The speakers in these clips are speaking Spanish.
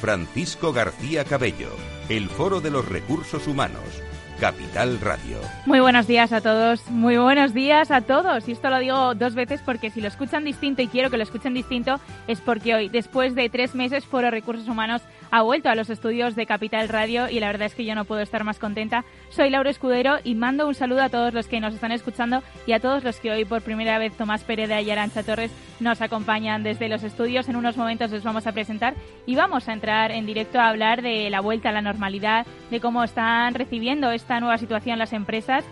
Francisco García Cabello, el Foro de los Recursos Humanos, Capital Radio. Muy buenos días a todos, muy buenos días a todos. Y esto lo digo dos veces porque si lo escuchan distinto y quiero que lo escuchen distinto es porque hoy, después de tres meses, Foro Recursos Humanos ha vuelto a los estudios de Capital Radio y la verdad es que yo no puedo estar más contenta. Soy Laura Escudero y mando un saludo a todos los que nos están escuchando y a todos los que hoy por primera vez Tomás Pereda y Arancha Torres nos acompañan desde los estudios. En unos momentos les vamos a presentar y vamos a entrar en directo a hablar de la vuelta a la normalidad, de cómo están recibiendo esta nueva situación las empresas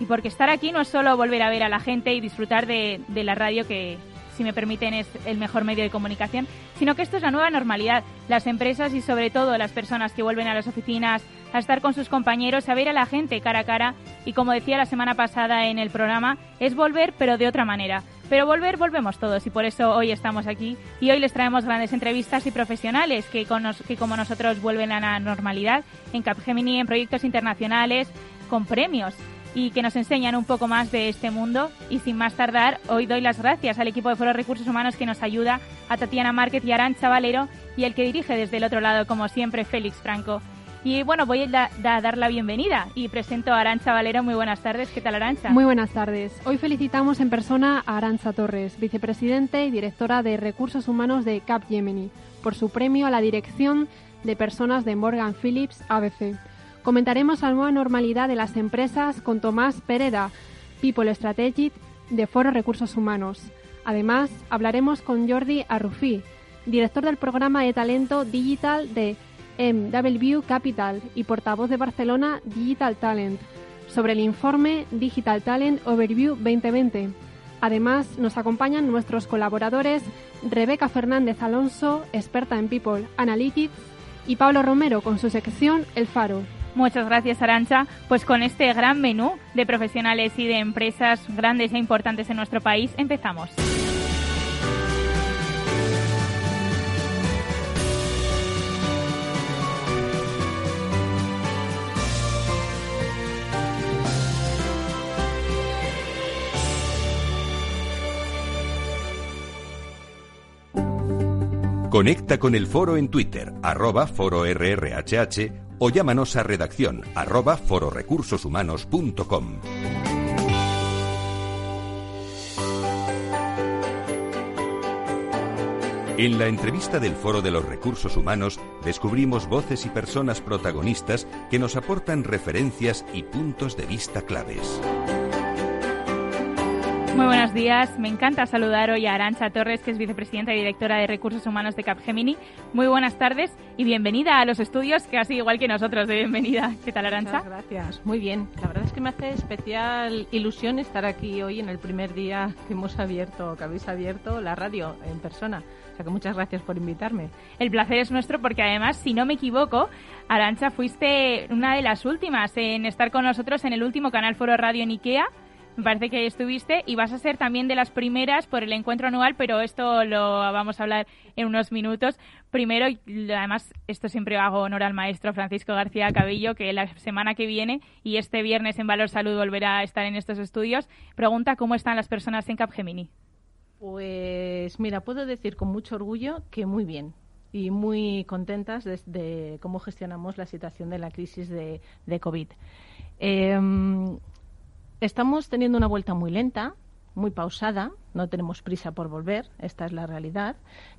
y porque estar aquí no es solo volver a ver a la gente y disfrutar de, de la radio que, si me permiten, es el mejor medio de comunicación, sino que esto es la nueva normalidad. Las empresas y sobre todo las personas que vuelven a las oficinas a estar con sus compañeros, a ver a la gente cara a cara y como decía la semana pasada en el programa, es volver pero de otra manera. Pero volver, volvemos todos y por eso hoy estamos aquí y hoy les traemos grandes entrevistas y profesionales que, que como nosotros vuelven a la normalidad en Capgemini, en proyectos internacionales, con premios y que nos enseñan un poco más de este mundo. Y sin más tardar, hoy doy las gracias al equipo de Foro Recursos Humanos que nos ayuda, a Tatiana Márquez y Arancha Valero, y el que dirige desde el otro lado, como siempre, Félix Franco. Y bueno, voy a, dar la bienvenida y presento a Arancha Valero. Muy buenas tardes. ¿Qué tal, Arancha? Muy buenas tardes. Hoy felicitamos en persona a Arancha Torres, vicepresidente y directora de Recursos Humanos de Capgemini, por su premio a la dirección de personas de Morgan Phillips ABC. Comentaremos la nueva normalidad de las empresas con Tomás Pereda, People Strategic de Foro Recursos Humanos. Además, hablaremos con Jordi Arrufi, director del programa de talento digital de MW Capital y portavoz de Barcelona Digital Talent, sobre el informe Digital Talent Overview 2020. Además, nos acompañan nuestros colaboradores Rebeca Fernández Alonso, experta en People Analytics, y Pablo Romero con su sección El Faro. Muchas gracias, Arancha. Pues con este gran menú de profesionales y de empresas grandes e importantes en nuestro país, empezamos. Conecta con el foro en Twitter, arroba foro RRHH o llámanos a redacción arroba fororecursoshumanos.com. En la entrevista del Foro de los Recursos Humanos descubrimos voces y personas protagonistas que nos aportan referencias y puntos de vista claves. Muy buenos días. Me encanta saludar hoy a Arancha Torres, que es vicepresidenta y directora de Recursos Humanos de Capgemini. Muy buenas tardes y bienvenida a los estudios, casi igual que nosotros de bienvenida. ¿Qué tal, Arancha? Gracias. Muy bien. La verdad es que me hace especial ilusión estar aquí hoy en el primer día que hemos abierto, que habéis abierto la radio en persona. O sea que muchas gracias por invitarme. El placer es nuestro porque además, si no me equivoco, Arancha, fuiste una de las últimas en estar con nosotros en el último canal Foro Radio en IKEA me parece que estuviste y vas a ser también de las primeras por el encuentro anual, pero esto lo vamos a hablar en unos minutos. Primero, además, esto siempre hago honor al maestro Francisco García Cabello, que la semana que viene y este viernes en Valor Salud volverá a estar en estos estudios. Pregunta cómo están las personas en Capgemini. Pues mira, puedo decir con mucho orgullo que muy bien y muy contentas de, cómo gestionamos la situación de la crisis de, COVID. Eh, Estamos teniendo una vuelta muy lenta, muy pausada, no tenemos prisa por volver, esta es la realidad.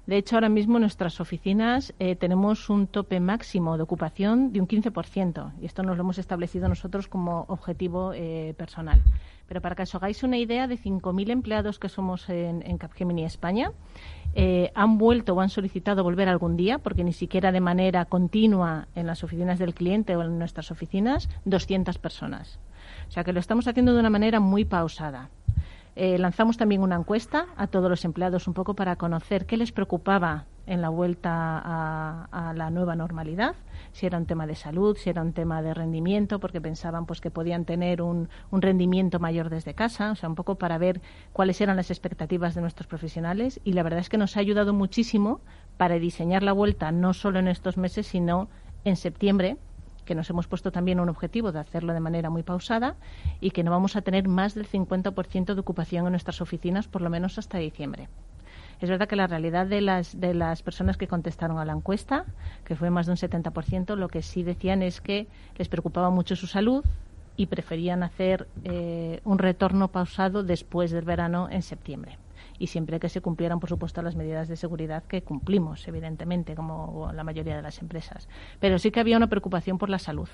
De hecho, ahora mismo en nuestras oficinas eh, tenemos un tope máximo de ocupación de un 15%, y esto nos lo hemos establecido nosotros como objetivo eh, personal. Pero para que os hagáis una idea, de 5.000 empleados que somos en, Capgemini España, eh, han vuelto o han solicitado volver algún día, porque ni siquiera de manera continua en las oficinas del cliente o en nuestras oficinas, 200 personas. O sea que lo estamos haciendo de una manera muy pausada. Eh, lanzamos también una encuesta a todos los empleados un poco para conocer qué les preocupaba en la vuelta a, la nueva normalidad, si era un tema de salud, si era un tema de rendimiento, porque pensaban pues que podían tener un, un rendimiento mayor desde casa, o sea, un poco para ver cuáles eran las expectativas de nuestros profesionales. Y la verdad es que nos ha ayudado muchísimo para diseñar la vuelta no solo en estos meses, sino en septiembre, que nos hemos puesto también un objetivo de hacerlo de manera muy pausada y que no vamos a tener más del 50% de ocupación en nuestras oficinas por lo menos hasta diciembre. Es verdad que la realidad de las, de las personas que contestaron a la encuesta, que fue más de un 70%, lo que sí decían es que les preocupaba mucho su salud y preferían hacer eh, un retorno pausado después del verano en septiembre y siempre que se cumplieran, por supuesto, las medidas de seguridad que cumplimos, evidentemente, como la mayoría de las empresas. Pero sí que había una preocupación por la salud.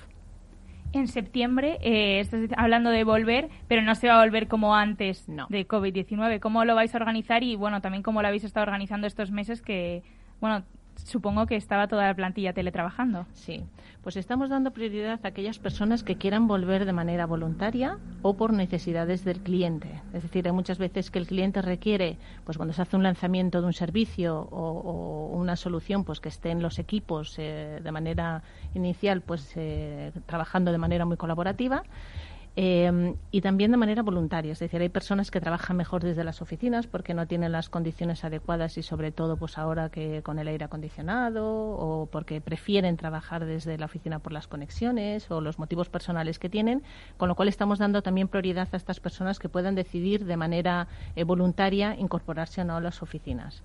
En septiembre, eh, estás hablando de volver, pero no se va a volver como antes de COVID-19. ¿Cómo lo vais a organizar y, bueno, también cómo lo habéis estado organizando estos meses que, bueno, supongo que estaba toda la plantilla teletrabajando. Sí, pues estamos dando prioridad a aquellas personas que quieran volver de manera voluntaria o por necesidades del cliente. Es decir, hay muchas veces que el cliente requiere, pues cuando se hace un lanzamiento de un servicio o, una solución, pues que estén los equipos eh, de manera inicial, pues eh, trabajando de manera muy colaborativa. Eh, y también de manera voluntaria, es decir, hay personas que trabajan mejor desde las oficinas porque no tienen las condiciones adecuadas y sobre todo pues ahora que con el aire acondicionado o porque prefieren trabajar desde la oficina por las conexiones o los motivos personales que tienen, con lo cual estamos dando también prioridad a estas personas que puedan decidir de manera eh, voluntaria incorporarse o no a las oficinas.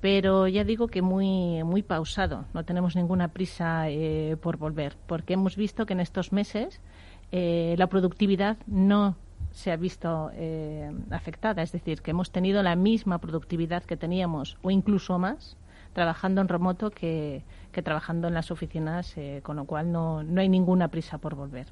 Pero ya digo que muy muy pausado, no tenemos ninguna prisa eh, por volver, porque hemos visto que en estos meses eh, la productividad no se ha visto eh, afectada. Es decir, que hemos tenido la misma productividad que teníamos o incluso más trabajando en remoto que, trabajando en las oficinas, eh, con lo cual no, no hay ninguna prisa por volver.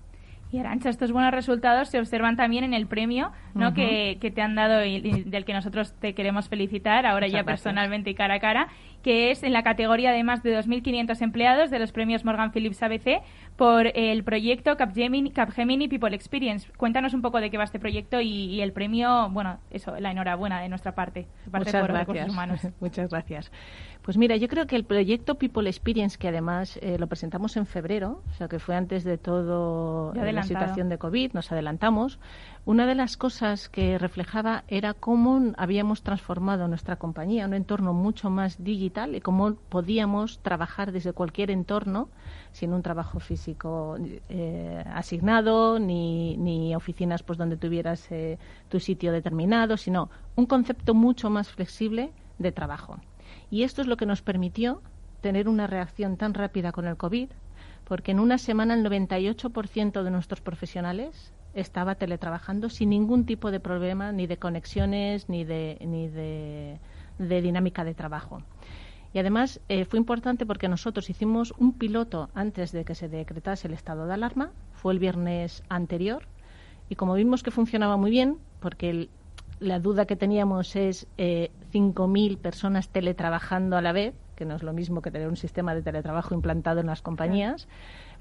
Y Arancha, estos buenos resultados se observan también en el premio ¿no? que, te han dado y, del que nosotros te queremos felicitar, ahora ya personalmente y cara a cara, que es en la categoría de más de 2.500 empleados de los premios Morgan Phillips ABC por el proyecto Capgemini, Capgemini People Experience. Cuéntanos un poco de qué va este proyecto y, el premio, bueno, eso, la enhorabuena de nuestra parte, parte Muchas gracias. Humanos. Muchas gracias. Pues mira, yo creo que el proyecto People Experience, que además eh, lo presentamos en febrero, o sea que fue antes de todo eh, la situación de COVID, nos adelantamos, una de las cosas que reflejaba era cómo habíamos transformado nuestra compañía en un entorno mucho más digital y cómo podíamos trabajar desde cualquier entorno sin un trabajo físico eh, asignado ni, ni, oficinas pues donde tuvieras tu sitio determinado, sino un concepto mucho más flexible de trabajo. Y esto es lo que nos permitió tener una reacción tan rápida con el COVID, porque en una semana el 98% de nuestros profesionales estaba teletrabajando sin ningún tipo de problema, ni de conexiones, ni de, ni de, dinámica de trabajo. Y además eh, fue importante porque nosotros hicimos un piloto antes de que se decretase el estado de alarma, fue el viernes anterior, y como vimos que funcionaba muy bien, porque el, la duda que teníamos es eh, 5.000 personas teletrabajando a la vez, que no es lo mismo que tener un sistema de teletrabajo implantado en las compañías.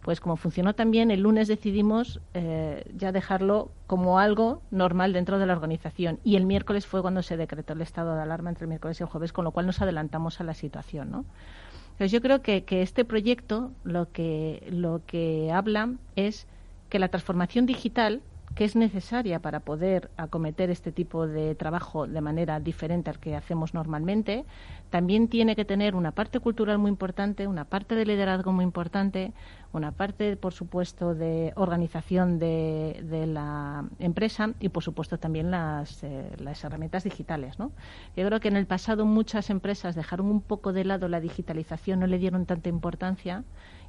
Pues como funcionó también, el lunes decidimos eh, ya dejarlo como algo normal dentro de la organización. Y el miércoles fue cuando se decretó el estado de alarma entre el miércoles y el jueves, con lo cual nos adelantamos a la situación. ¿no? Entonces yo creo que, que este proyecto lo que, lo que habla es que la transformación digital que es necesaria para poder acometer este tipo de trabajo de manera diferente al que hacemos normalmente, también tiene que tener una parte cultural muy importante, una parte de liderazgo muy importante, una parte, por supuesto, de organización de, la empresa y, por supuesto, también las, eh, las herramientas digitales. ¿no? Yo creo que en el pasado muchas empresas dejaron un poco de lado la digitalización, no le dieron tanta importancia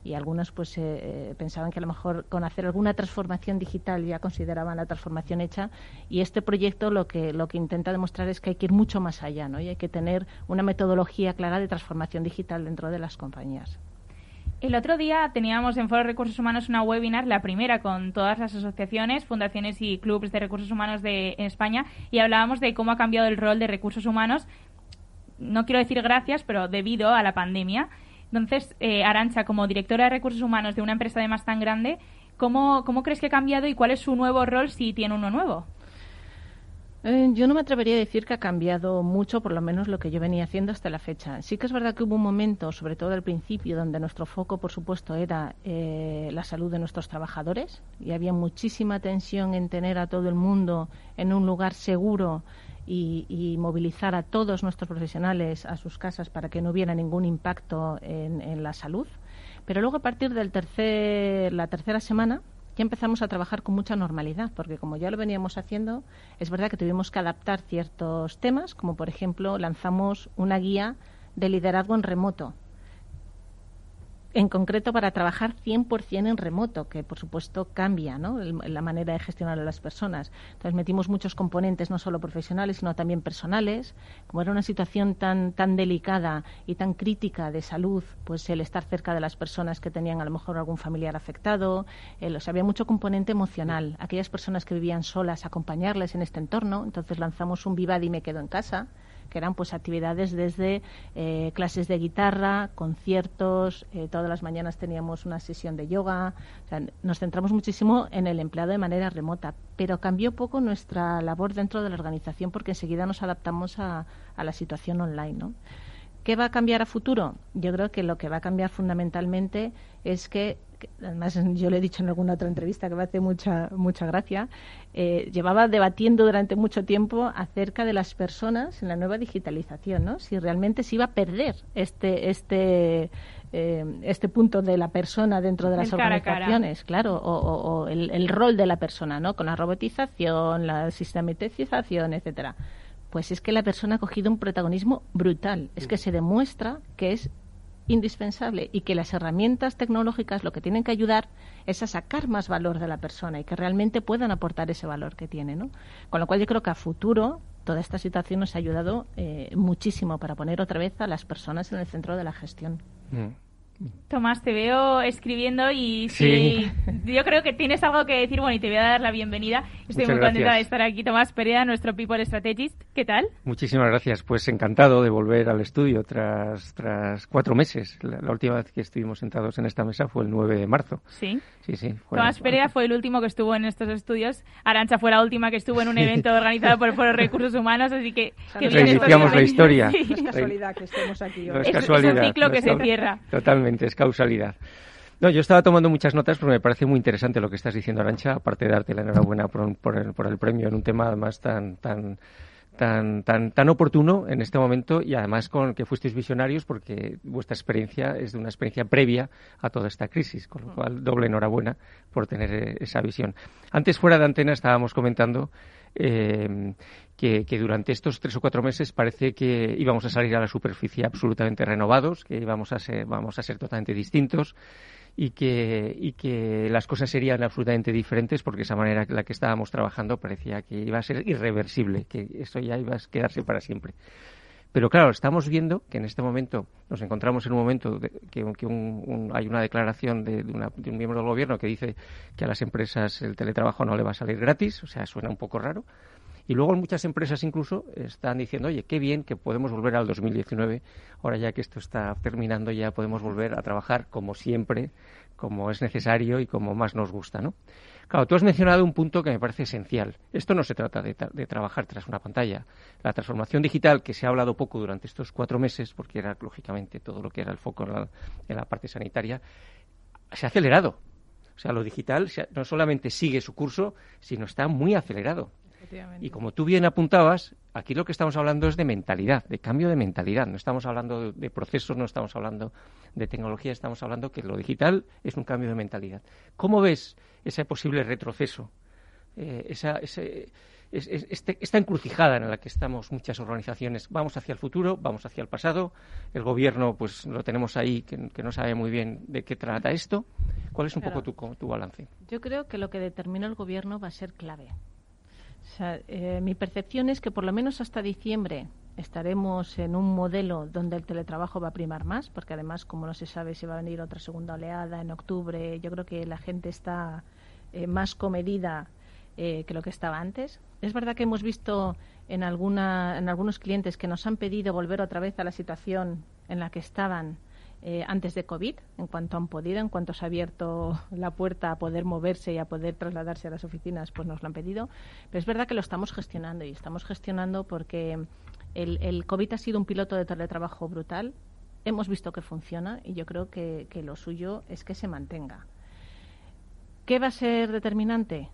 y algunos pues eh, eh, pensaban que a lo mejor con hacer alguna transformación digital ya consideraban la transformación hecha y este proyecto lo que lo que intenta demostrar es que hay que ir mucho más allá ¿no? y hay que tener una metodología clara de transformación digital dentro de las compañías. El otro día teníamos en Foro Recursos Humanos una webinar, la primera con todas las asociaciones, fundaciones y clubes de recursos humanos de España, y hablábamos de cómo ha cambiado el rol de recursos humanos. No quiero decir gracias, pero debido a la pandemia. Entonces, eh, Arancha, como directora de recursos humanos de una empresa además tan grande, ¿cómo, ¿cómo crees que ha cambiado y cuál es su nuevo rol si tiene uno nuevo? Eh, yo no me atrevería a decir que ha cambiado mucho, por lo menos lo que yo venía haciendo hasta la fecha. Sí que es verdad que hubo un momento, sobre todo al principio, donde nuestro foco, por supuesto, era eh, la salud de nuestros trabajadores y había muchísima tensión en tener a todo el mundo en un lugar seguro y, movilizar a todos nuestros profesionales a sus casas para que no hubiera ningún impacto en, en la salud. Pero luego, a partir de la tercera semana, ya empezamos a trabajar con mucha normalidad, porque como ya lo veníamos haciendo, es verdad que tuvimos que adaptar ciertos temas, como por ejemplo lanzamos una guía de liderazgo en remoto, en concreto para trabajar 100% en remoto, que por supuesto cambia ¿no? la manera de gestionar a las personas. Entonces metimos muchos componentes, no solo profesionales, sino también personales. Como era una situación tan, tan delicada y tan crítica de salud, pues el estar cerca de las personas que tenían a lo mejor algún familiar afectado, el, o sea, había mucho componente emocional. Aquellas personas que vivían solas, acompañarles en este entorno. Entonces lanzamos un Vivad y me quedo en casa que eran pues actividades desde eh, clases de guitarra, conciertos, eh, todas las mañanas teníamos una sesión de yoga, nos centramos muchísimo en el empleado de manera remota, pero cambió poco nuestra labor dentro de la organización porque enseguida nos adaptamos a, a la situación online, ¿no? ¿Qué va a cambiar a futuro? Yo creo que lo que va a cambiar fundamentalmente es que, además yo le he dicho en alguna otra entrevista que me hace mucha, mucha gracia, eh, llevaba debatiendo durante mucho tiempo acerca de las personas en la nueva digitalización, ¿no? Si realmente se iba a perder este, este, eh, este punto de la persona dentro de las organizaciones, claro, o, el, el, rol de la persona, ¿no? Con la robotización, la sistematización, etcétera pues es que la persona ha cogido un protagonismo brutal. Es que se demuestra que es indispensable y que las herramientas tecnológicas lo que tienen que ayudar es a sacar más valor de la persona y que realmente puedan aportar ese valor que tiene. ¿no? Con lo cual yo creo que a futuro toda esta situación nos ha ayudado eh, muchísimo para poner otra vez a las personas en el centro de la gestión. Mm. Tomás, te veo escribiendo y sí. yo creo que tienes algo que decir. Bueno, y te voy a dar la bienvenida. Estoy muy contenta de estar aquí. Tomás Perea, nuestro People Strategist. ¿Qué tal? Muchísimas gracias. Pues encantado de volver al estudio tras, tras cuatro meses. La, última vez que estuvimos sentados en esta mesa fue el 9 de marzo. Sí. Sí, sí. Tomás Perea fue el último que estuvo en estos estudios. Arancha fue la última que estuvo en un evento organizado por el Foro Recursos Humanos. Así que. que Reiniciamos la historia. No es casualidad que estemos aquí hoy. No es, casualidad. es un ciclo que se cierra. Totalmente es causalidad. No, yo estaba tomando muchas notas porque me parece muy interesante lo que estás diciendo, Arancha, aparte de darte la enhorabuena por, por, el, por el premio en un tema además tan, tan, tan, tan, tan oportuno en este momento y además con que fuisteis visionarios porque vuestra experiencia es de una experiencia previa a toda esta crisis, con lo cual doble enhorabuena por tener eh, esa visión. Antes fuera de antena estábamos comentando eh, que, durante estos tres o cuatro meses parece que íbamos a salir a la superficie absolutamente renovados, que íbamos a ser, vamos a ser totalmente distintos y que, y que las cosas serían absolutamente diferentes porque esa manera en la que estábamos trabajando parecía que iba a ser irreversible, que eso ya iba a quedarse para siempre. Pero claro, estamos viendo que en este momento nos encontramos en un momento que, hay una declaración de, de, un miembro del gobierno que dice que a las empresas el teletrabajo no le va a salir gratis, o sea, suena un poco raro. Y luego muchas empresas incluso están diciendo, oye, qué bien que podemos volver al 2019, ahora ya que esto está terminando, ya podemos volver a trabajar como siempre, como es necesario y como más nos gusta, ¿no? Claro, tú has mencionado un punto que me parece esencial. Esto no se trata de, trabajar tras una pantalla. La transformación digital, que se ha hablado poco durante estos cuatro meses, porque era lógicamente todo lo que era el foco en la, parte sanitaria, se ha acelerado. O sea, lo digital no solamente sigue su curso, sino está muy acelerado. Y como tú bien apuntabas, aquí lo que estamos hablando es de mentalidad, de cambio de mentalidad. No estamos hablando de, procesos, no estamos hablando de tecnología, estamos hablando que lo digital es un cambio de mentalidad. ¿Cómo ves ese posible retroceso? Eh, esa, ese, este, esta encrucijada en la que estamos muchas organizaciones. Vamos hacia el futuro, vamos hacia el pasado. El gobierno, pues lo tenemos ahí, que, no sabe muy bien de qué trata esto. ¿Cuál es un poco tu, tu balance? Yo creo que lo que determina el gobierno va a ser clave. Eh, mi percepción es que por lo menos hasta diciembre estaremos en un modelo donde el teletrabajo va a primar más, porque además, como no se sabe si va a venir otra segunda oleada en octubre, yo creo que la gente está eh, más comedida eh, que lo que estaba antes. Es verdad que hemos visto en, alguna, en algunos clientes que nos han pedido volver otra vez a la situación en la que estaban eh, antes de COVID, en cuanto han podido, en cuanto se ha abierto la puerta a poder moverse y a poder trasladarse a las oficinas, pues nos lo han pedido. Pero es verdad que lo estamos gestionando y estamos gestionando porque el, el COVID ha sido un piloto de teletrabajo brutal. Hemos visto que funciona y yo creo que, que lo suyo es que se mantenga. ¿Qué va a ser determinante?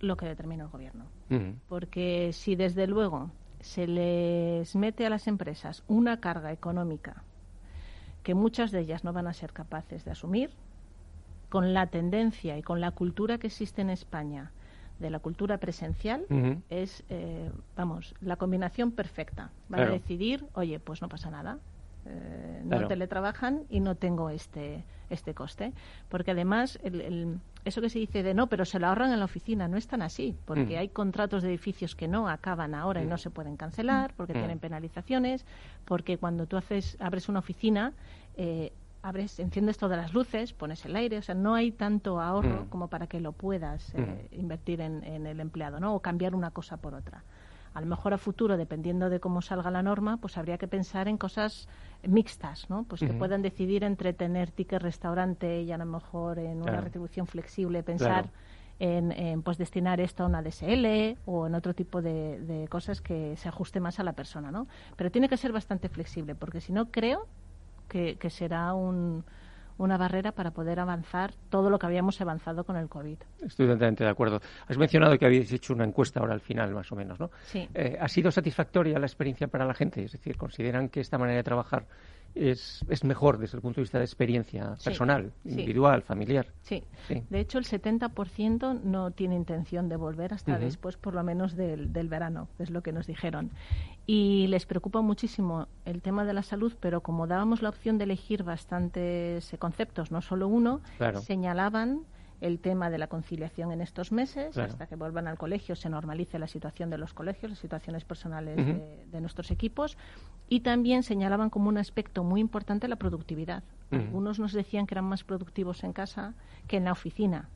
Lo que determina el gobierno. Porque si desde luego se les mete a las empresas una carga económica que muchas de ellas no van a ser capaces de asumir, con la tendencia y con la cultura que existe en España de la cultura presencial, es, eh, vamos, la combinación perfecta. Van a decidir, oye, pues no pasa nada, eh, no teletrabajan y no tengo este, este coste. Porque además, el, eso que se dice de no, pero se lo ahorran en la oficina, no es tan así, porque mm. hay contratos de edificios que no acaban ahora y no mm. se pueden cancelar, porque mm. tienen penalizaciones, porque cuando tú haces, abres una oficina, eh, abres, enciendes todas las luces, pones el aire, o sea, no hay tanto ahorro como para que lo puedas eh, invertir en, en, el empleado, ¿no? O cambiar una cosa por otra a lo mejor a futuro, dependiendo de cómo salga la norma, pues habría que pensar en cosas mixtas, ¿no? Pues que puedan decidir entre tener ticket restaurante y a lo mejor en una retribución flexible pensar en, pues destinar esto a una DSL o en otro tipo de, de, cosas que se ajuste más a la persona, ¿no? Pero tiene que ser bastante flexible, porque si no creo que, que será un una barrera para poder avanzar todo lo que habíamos avanzado con el COVID. Estoy totalmente de acuerdo. Has mencionado que habéis hecho una encuesta ahora al final, más o menos, ¿no? Sí. Eh, ¿Ha sido satisfactoria la experiencia para la gente? Es decir, ¿consideran que esta manera de trabajar es, es mejor desde el punto de vista de experiencia personal, individual, familiar. Sí. de hecho el 70% no tiene intención de volver hasta después, por lo menos del, del verano, es lo que nos dijeron. Y les preocupa muchísimo el tema de la salud, pero como dábamos la opción de elegir bastantes eh, conceptos, no solo uno, señalaban el tema de la conciliación en estos meses, hasta que vuelvan al colegio, se normalice la situación de los colegios, las situaciones personales de, nuestros equipos, y también señalaban como un aspecto muy importante la productividad. Algunos nos decían que eran más productivos en casa que en la oficina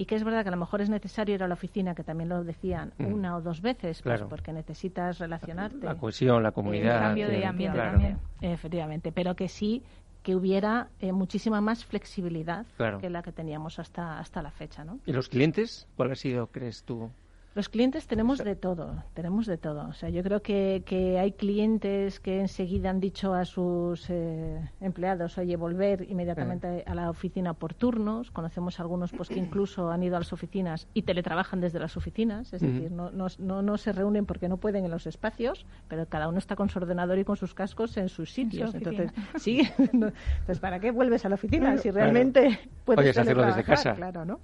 y que es verdad que a lo mejor es necesario ir a la oficina, que también lo decían una o dos veces, pues porque necesitas relacionarte. La cohesión, la comunidad. El cambio de ambiente también. Efectivamente, pero que sí que hubiera eh, muchísima más flexibilidad que la que teníamos hasta, hasta la fecha. ¿no? ¿Y los clientes? ¿Cuál ha sido, crees tú? Los clientes tenemos de todo, tenemos de todo. O sea, yo creo que, que hay clientes que enseguida han dicho a sus eh, empleados, oye, volver inmediatamente a la oficina por turnos. Conocemos algunos pues que incluso han ido a las oficinas y teletrabajan desde las oficinas, es decir, no, no, no, se reúnen porque no pueden en los espacios, pero cada uno está con su ordenador y con sus cascos en sus sitios. Entonces, sí, entonces, ¿para qué vuelves a la oficina si realmente puedes hacerlo desde casa? Claro, ¿no?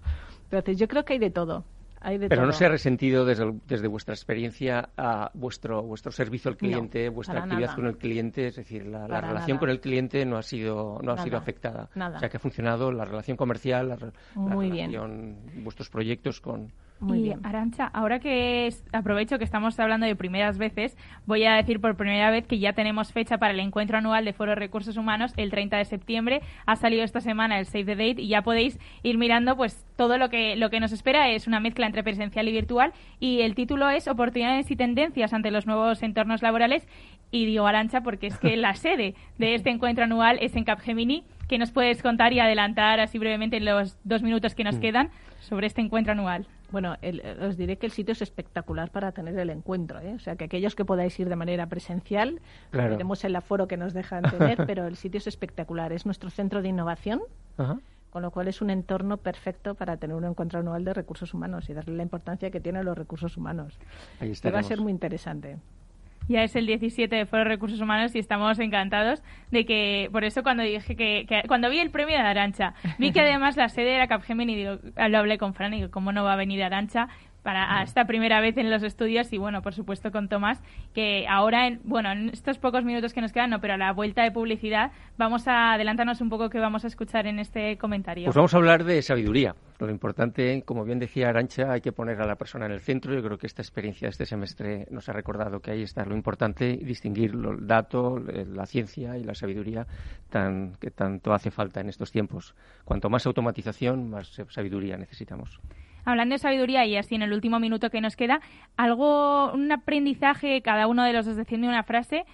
Entonces, yo creo que hay de todo. Pero no se ha resentido desde, desde, vuestra experiencia a vuestro, vuestro servicio al cliente, vuestra actividad con el cliente, es decir, la, relación con el cliente no ha sido, no ha sido afectada. Nada. O sea, que ha funcionado la relación comercial, la, Muy relación, vuestros proyectos con, muy bien. Arancha, ahora que aprovecho que estamos hablando de primeras veces, voy a decir por primera vez que ya tenemos fecha para el encuentro anual de Foro de Recursos Humanos el 30 de septiembre. Ha salido esta semana el Save the Date y ya podéis ir mirando pues todo lo que lo que nos espera es una mezcla entre presencial y virtual y el título es Oportunidades y tendencias ante los nuevos entornos laborales y digo Arancha porque es que la sede de este encuentro anual es en Capgemini. ¿Qué nos puedes contar y adelantar así brevemente en los dos minutos que nos mm. quedan sobre este encuentro anual? Bueno, os diré que el sitio es espectacular para tener el encuentro. ¿eh? O sea, que aquellos que podáis ir de manera presencial, tenemos el aforo que nos dejan tener, pero el sitio es espectacular. Es nuestro centro de innovación, con lo cual es un entorno perfecto para tener un encuentro anual de recursos humanos y darle la importancia que tienen los recursos humanos. Ahí va a ser muy interesante. Ya es el 17 de Foro de Recursos Humanos y estamos encantados de que, por eso cuando dije que, cuando vi el premio de Arancha, vi que además la sede era Capgemini y digo, lo hablé con Fran y digo, ¿cómo no va a venir Arancha? Para esta primera vez en los estudios y bueno, por supuesto con Tomás, que ahora, en, bueno, en estos pocos minutos que nos quedan, no, pero a la vuelta de publicidad, vamos a adelantarnos un poco que vamos a escuchar en este comentario. Pues vamos a hablar de sabiduría. Lo importante, como bien decía Arancha, hay que poner a la persona en el centro. Yo creo que esta experiencia de este semestre nos ha recordado que ahí está lo importante, distinguir el dato, la ciencia y la sabiduría tan, que tanto hace falta en estos tiempos. Cuanto más automatización, más sabiduría necesitamos hablando de sabiduría y así en el último minuto que nos queda, algo, un aprendizaje, cada uno de los dos diciendo una frase,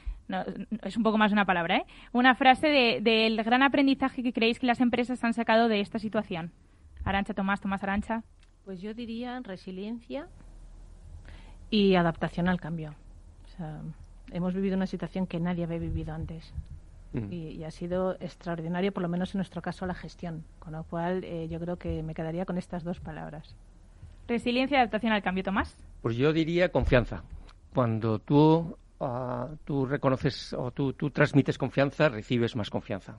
es un poco más una palabra, ¿eh? Una frase del gran aprendizaje que creéis que las empresas han sacado de esta situación. Arancha, Tomás, Tomás Arancha. Pues yo diría resiliencia y adaptación al cambio. hemos vivido una situación que nadie había vivido antes. Mm. Y, ha sido extraordinario, por lo menos en nuestro caso, la gestión. Con lo cual, eh, yo creo que me quedaría con estas dos palabras. Resiliencia y adaptación al cambio, Tomás. Pues yo diría confianza. Cuando tú, ah, tú reconoces o tú, tú, transmites confianza, recibes más confianza.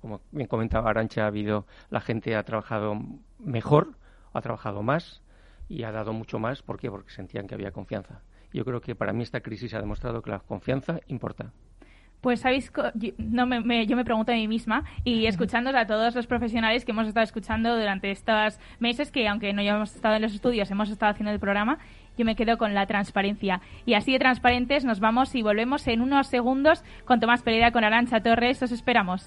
como bien comentaba Arancha, ha habido, la gente ha trabajado mejor, ha trabajado más y ha dado mucho más. ¿Por qué? Porque sentían que había confianza. Yo creo que para mí esta crisis ha demostrado que la confianza importa. Pues sabéis, yo, no me, yo me pregunto a mí misma y escuchando a todos los profesionales que hemos estado escuchando durante estos meses, que aunque no hayamos estado en los estudios, hemos estado haciendo el programa, yo me quedo con la transparencia. Y así de transparentes nos vamos y volvemos en unos segundos con Tomás Pereira, con Arancha Torres. Os esperamos.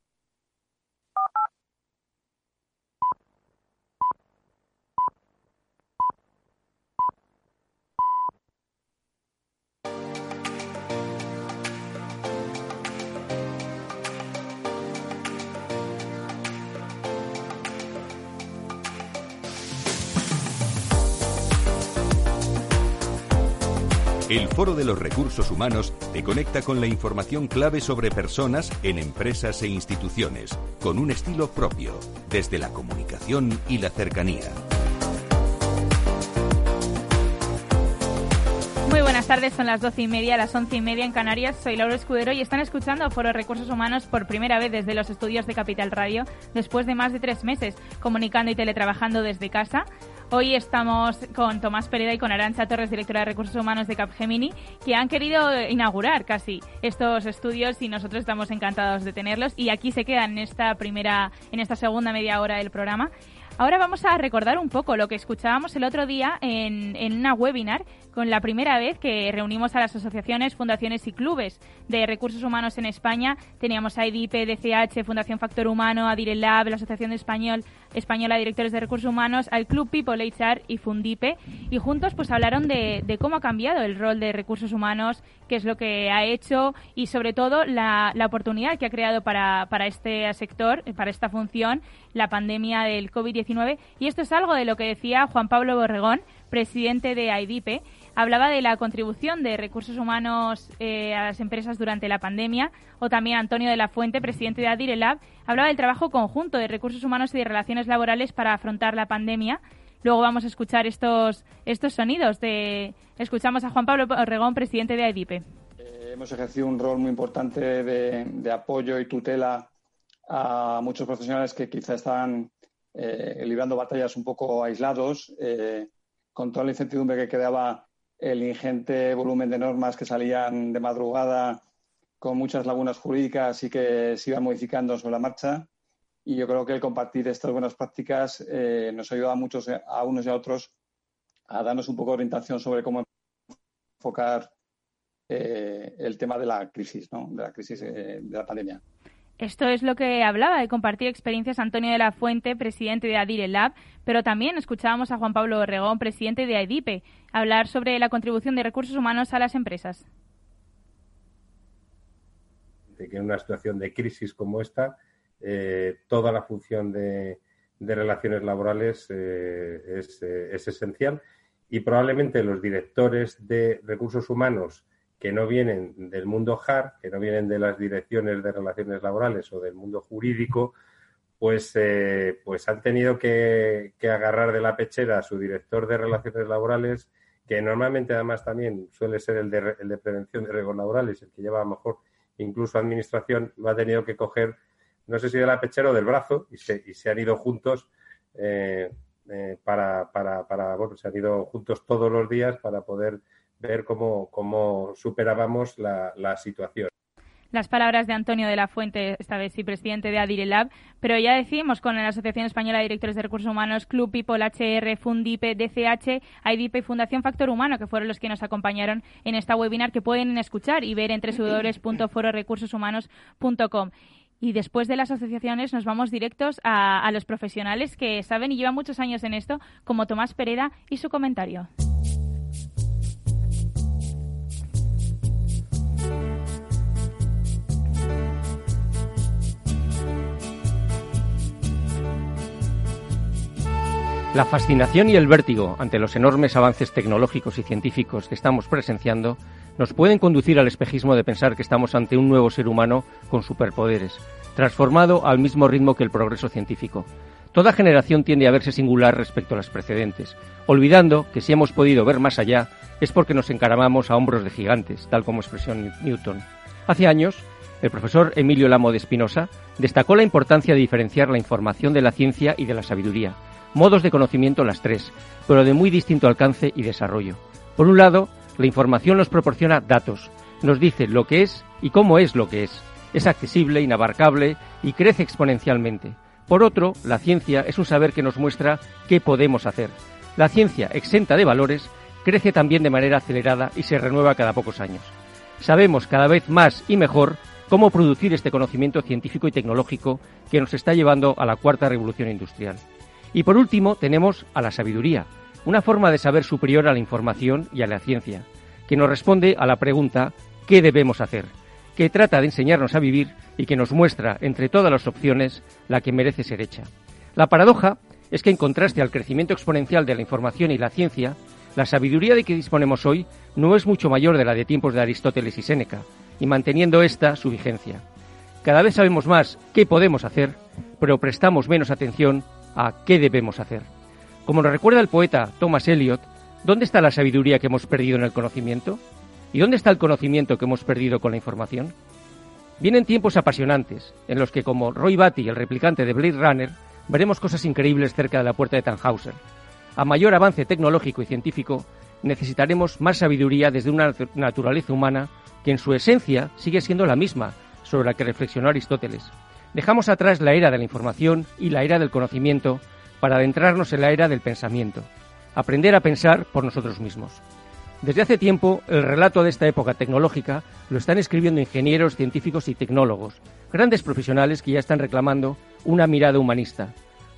El Foro de los Recursos Humanos te conecta con la información clave sobre personas en empresas e instituciones, con un estilo propio, desde la comunicación y la cercanía. Muy buenas tardes, son las doce y media, las once y media en Canarias. Soy Laura Escudero y están escuchando Foro Recursos Humanos por primera vez desde los estudios de Capital Radio, después de más de tres meses comunicando y teletrabajando desde casa. Hoy estamos con Tomás Pereda y con Arancha Torres, directora de Recursos Humanos de Capgemini, que han querido inaugurar casi estos estudios y nosotros estamos encantados de tenerlos. Y aquí se quedan en esta primera, en esta segunda media hora del programa. Ahora vamos a recordar un poco lo que escuchábamos el otro día en, en una webinar con la primera vez que reunimos a las asociaciones, fundaciones y clubes de recursos humanos en España. Teníamos a DCH, Fundación Factor Humano, Adirelab, la Asociación Español, Española Directores de Recursos Humanos, al Club People HR y Fundipe. Y juntos pues hablaron de, cómo ha cambiado el rol de recursos humanos, qué es lo que ha hecho y sobre todo la, la oportunidad que ha creado para, para este sector, para esta función, la pandemia del COVID-19. Y esto es algo de lo que decía Juan Pablo Borregón, presidente de IDIPE, hablaba de la contribución de recursos humanos eh, a las empresas durante la pandemia, o también Antonio de la Fuente, presidente de Adirelab, hablaba del trabajo conjunto de recursos humanos y de relaciones laborales para afrontar la pandemia. Luego vamos a escuchar estos, estos sonidos. De, escuchamos a Juan Pablo Orregón, presidente de AIDIPE. Eh, hemos ejercido un rol muy importante de, apoyo y tutela a muchos profesionales que quizá están eh, librando batallas un poco aislados, eh, con toda la incertidumbre que creaba el ingente volumen de normas que salían de madrugada con muchas lagunas jurídicas y que se iban modificando sobre la marcha. Y yo creo que el compartir estas buenas prácticas eh, nos ayuda a muchos, a unos y a otros, a darnos un poco de orientación sobre cómo enfocar eh, el tema de la crisis, ¿no? de la crisis eh, de la pandemia. Esto es lo que hablaba de compartir experiencias Antonio de la Fuente, presidente de Adire Lab, pero también escuchábamos a Juan Pablo Orregón, presidente de AIDIPE, hablar sobre la contribución de recursos humanos a las empresas. De que en una situación de crisis como esta, eh, toda la función de, relaciones laborales eh, eh, es esencial y probablemente los directores de recursos humanos que no vienen del mundo HAR, que no vienen de las direcciones de relaciones laborales o del mundo jurídico, pues, eh, pues han tenido que, que, agarrar de la pechera a su director de relaciones laborales, que normalmente además también suele ser el de, el de prevención de riesgos laborales, el que lleva a lo mejor incluso administración, lo ha tenido que coger, no sé si de la pechera o del brazo, y se, y se han ido juntos eh, eh, para, para, para, bueno, se han ido juntos todos los días para poder ver cómo, cómo superábamos la, la, situación. Las palabras de Antonio de la Fuente, esta vez sí presidente de Adirelab, pero ya decimos con la Asociación Española de Directores de Recursos Humanos, Club People, HR, Fundipe, DCH, IDP y Fundación Factor Humano, que fueron los que nos acompañaron en esta webinar que pueden escuchar y ver en www.fororecursoshumanos.com. Y después de las asociaciones nos vamos directos a, a los profesionales que saben y llevan muchos años en esto, como Tomás Pereda y su comentario. La fascinación y el vértigo ante los enormes avances tecnológicos y científicos que estamos presenciando nos pueden conducir al espejismo de pensar que estamos ante un nuevo ser humano con superpoderes, transformado al mismo ritmo que el progreso científico. Toda generación tiende a verse singular respecto a las precedentes, olvidando que si hemos podido ver más allá es porque nos encaramamos a hombros de gigantes, tal como expresó Newton. Hace años, el profesor Emilio Lamo de Espinosa destacó la importancia de diferenciar la información de la ciencia y de la sabiduría, modos de conocimiento las tres, pero de muy distinto alcance y desarrollo. Por un lado, la información nos proporciona datos, nos dice lo que es y cómo es lo que es. Es accesible, inabarcable y crece exponencialmente. Por otro, la ciencia es un saber que nos muestra qué podemos hacer. La ciencia, exenta de valores, crece también de manera acelerada y se renueva cada pocos años. Sabemos cada vez más y mejor cómo producir este conocimiento científico y tecnológico que nos está llevando a la cuarta revolución industrial. Y por último tenemos a la sabiduría, una forma de saber superior a la información y a la ciencia, que nos responde a la pregunta ¿qué debemos hacer?, que trata de enseñarnos a vivir y que nos muestra, entre todas las opciones, la que merece ser hecha. La paradoja es que en contraste al crecimiento exponencial de la información y la ciencia, La sabiduría de que disponemos hoy no es mucho mayor de la de tiempos de Aristóteles y Séneca, y manteniendo esta su vigencia. Cada vez sabemos más qué podemos hacer, pero prestamos menos atención a qué debemos hacer. Como nos recuerda el poeta Thomas Eliot, ¿dónde está la sabiduría que hemos perdido en el conocimiento? ¿Y dónde está el conocimiento que hemos perdido con la información? Vienen tiempos apasionantes, en los que, como Roy Batty, el replicante de Blade Runner, veremos cosas increíbles cerca de la puerta de Tannhauser. A mayor avance tecnológico y científico, necesitaremos más sabiduría desde una naturaleza humana que en su esencia sigue siendo la misma sobre la que reflexionó Aristóteles. Dejamos atrás la era de la información y la era del conocimiento para adentrarnos en la era del pensamiento, aprender a pensar por nosotros mismos. Desde hace tiempo, el relato de esta época tecnológica lo están escribiendo ingenieros, científicos y tecnólogos, grandes profesionales que ya están reclamando una mirada humanista.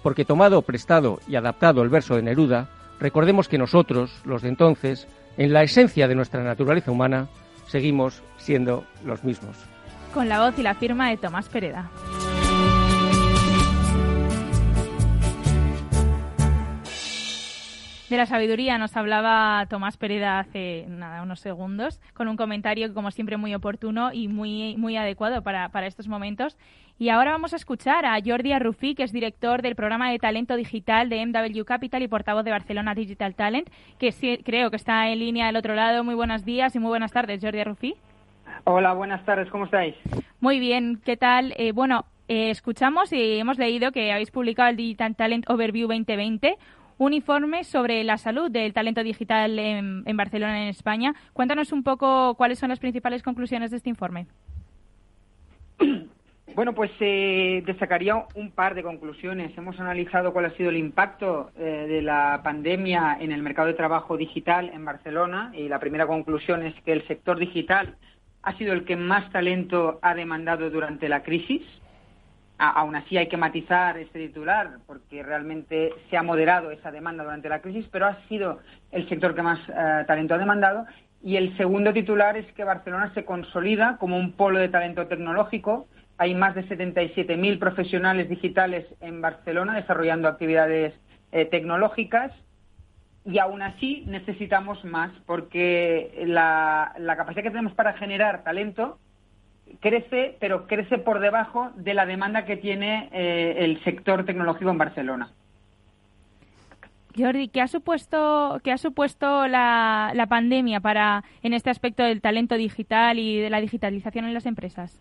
Porque tomado, prestado y adaptado el verso de Neruda, recordemos que nosotros, los de entonces, en la esencia de nuestra naturaleza humana, seguimos siendo los mismos. Con la voz y la firma de Tomás Pereda. De la sabiduría nos hablaba Tomás Pereda hace nada, unos segundos, con un comentario como siempre muy oportuno y muy, muy adecuado para, para estos momentos. Y ahora vamos a escuchar a Jordi Arrufi, que es director del programa de talento digital de MW Capital y portavoz de Barcelona Digital Talent, que sí, creo que está en línea del otro lado. Muy buenos días y muy buenas tardes, Jordi Arrufi. Hola, buenas tardes, ¿cómo estáis? Muy bien, ¿qué tal? Eh, bueno, eh, escuchamos y hemos leído que habéis publicado el Digital Talent Overview 2020, un informe sobre la salud del talento digital en, Barcelona, en España. Cuéntanos un poco cuáles son las principales conclusiones de este informe. Bueno, pues eh, destacaría un par de conclusiones. Hemos analizado cuál ha sido el impacto eh, de la pandemia en el mercado de trabajo digital en Barcelona y la primera conclusión es que el sector digital ha sido el que más talento ha demandado durante la crisis aún así hay que matizar este titular porque realmente se ha moderado esa demanda durante la crisis, pero ha sido el sector que más eh, talento ha demandado. Y el segundo titular es que Barcelona se consolida como un polo de talento tecnológico. Hay más de 77.000 profesionales digitales en Barcelona desarrollando actividades eh, tecnológicas y aún así necesitamos más porque la capacidad que tenemos para generar talento crece, pero crece por debajo de la demanda que tiene eh, el sector tecnológico en Barcelona. Jordi, ¿qué ha supuesto, qué ha supuesto la, la, pandemia para en este aspecto del talento digital y de la digitalización en las empresas?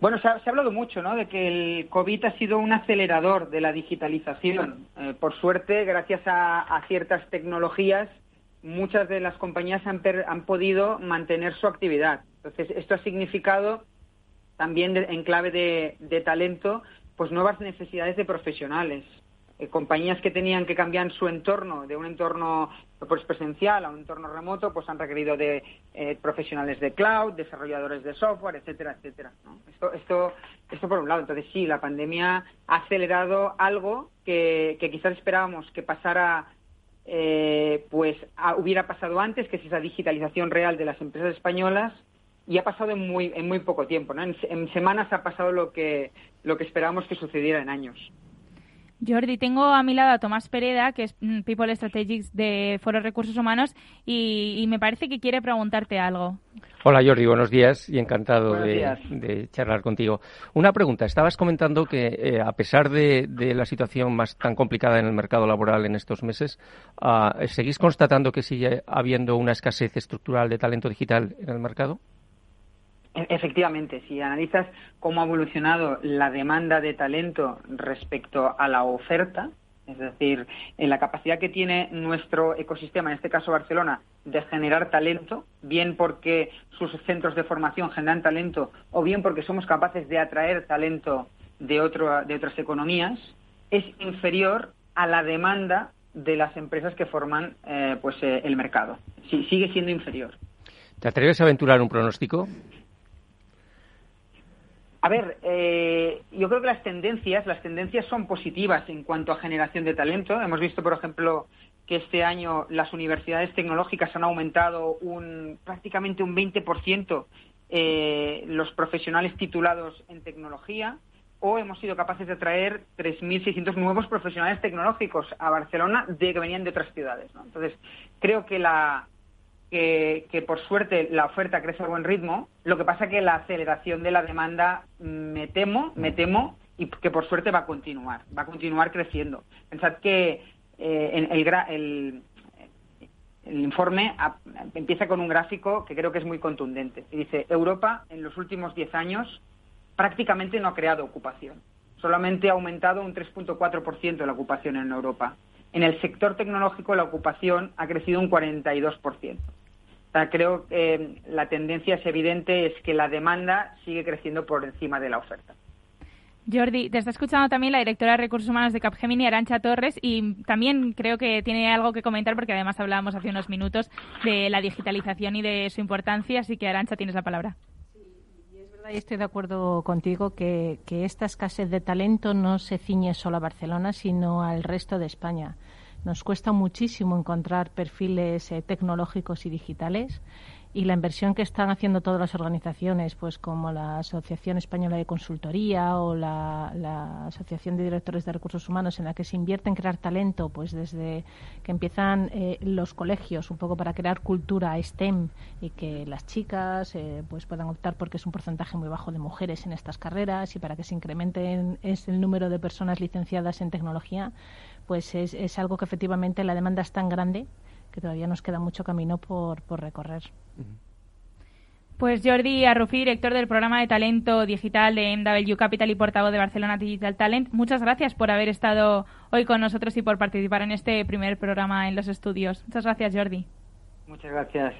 Bueno, se ha, se ha hablado mucho ¿no? de que el COVID ha sido un acelerador de la digitalización. Eh, por suerte, gracias a, a ciertas tecnologías, muchas de las compañías han, han podido mantener su actividad. Entonces, esto ha significado también en clave de, talento, pues nuevas necesidades de profesionales. Eh, compañías que tenían que cambiar su entorno de un entorno pues, presencial a un entorno remoto, pues han requerido de eh, profesionales de cloud, desarrolladores de software, etcétera, etcétera. Esto, esto, esto por un lado. Entonces sí, la pandemia ha acelerado algo que, que quizás esperábamos que pasara eh, pues hubiera pasado antes, que es esa digitalización real de las empresas españolas, y ha pasado en muy, en muy poco tiempo. ¿no? En, en, semanas ha pasado lo que, lo que esperábamos que sucediera en años. Jordi, tengo a mi lado a Tomás Pereda, que es mm, People Strategics de Foro Recursos Humanos, y, y me parece que quiere preguntarte algo. Hola Jordi, buenos días y encantado de, de, charlar contigo. Una pregunta, estabas comentando que eh, a pesar de, de, la situación más tan complicada en el mercado laboral en estos meses, uh, ¿seguís constatando que sigue habiendo una escasez estructural de talento digital en el mercado? E-, efectivamente, si analizas cómo ha evolucionado la demanda de talento respecto a la oferta, es decir, la capacidad que tiene nuestro ecosistema, en este caso Barcelona, de generar talento, bien porque sus centros de formación generan talento o bien porque somos capaces de atraer talento de, otro, de otras economías, es inferior a la demanda de las empresas que forman eh, pues, eh, el mercado. Sí, sigue siendo inferior. ¿Te atreves a aventurar un pronóstico? A ver, eh, yo creo que las tendencias, las tendencias son positivas en cuanto a generación de talento. Hemos visto, por ejemplo, que este año las universidades tecnológicas han aumentado un, prácticamente un 20% eh, los profesionales titulados en tecnología. o hemos sido capaces de traer 3.600 nuevos profesionales tecnológicos a Barcelona de que venían de otras ciudades. Entonces, creo que la que, que, por suerte la oferta crece a buen ritmo. Lo que pasa que la aceleración de la demanda me temo, me temo y que por suerte va a continuar, va a continuar creciendo. Pensad que eh, el, el, el, informe empieza con un gráfico que creo que es muy contundente. Y dice, Europa en los últimos 10 años prácticamente no ha creado ocupación. Solamente ha aumentado un 3.4% la ocupación en Europa. En el sector tecnológico la ocupación ha crecido un 42%. Creo que eh, la tendencia es evidente, es que la demanda sigue creciendo por encima de la oferta. Jordi, te está escuchando también la directora de Recursos Humanos de Capgemini, Arancha Torres, y también creo que tiene algo que comentar porque además hablábamos hace unos minutos de la digitalización y de su importancia, así que Arancha, tienes la palabra. Sí, es verdad y estoy de acuerdo contigo que, que esta escasez de talento no se ciñe solo a Barcelona, sino al resto de España. Nos cuesta muchísimo encontrar perfiles eh, tecnológicos y digitales y la inversión que están haciendo todas las organizaciones, pues como la Asociación Española de Consultoría o la, Asociación de Directores de Recursos Humanos, en la que se invierte en crear talento, pues desde que empiezan eh, los colegios, un poco para crear cultura STEM y que las chicas eh, pues puedan optar porque es un porcentaje muy bajo de mujeres en estas carreras y para que se incrementen es el número de personas licenciadas en tecnología, pues es, es algo que efectivamente la demanda es tan grande que todavía nos queda mucho camino por, por recorrer. Pues Jordi Arrufi, director del programa de talento digital de MW Capital y portavoz de Barcelona Digital Talent, muchas gracias por haber estado hoy con nosotros y por participar en este primer programa en los estudios. Muchas gracias, Jordi. Muchas gracias.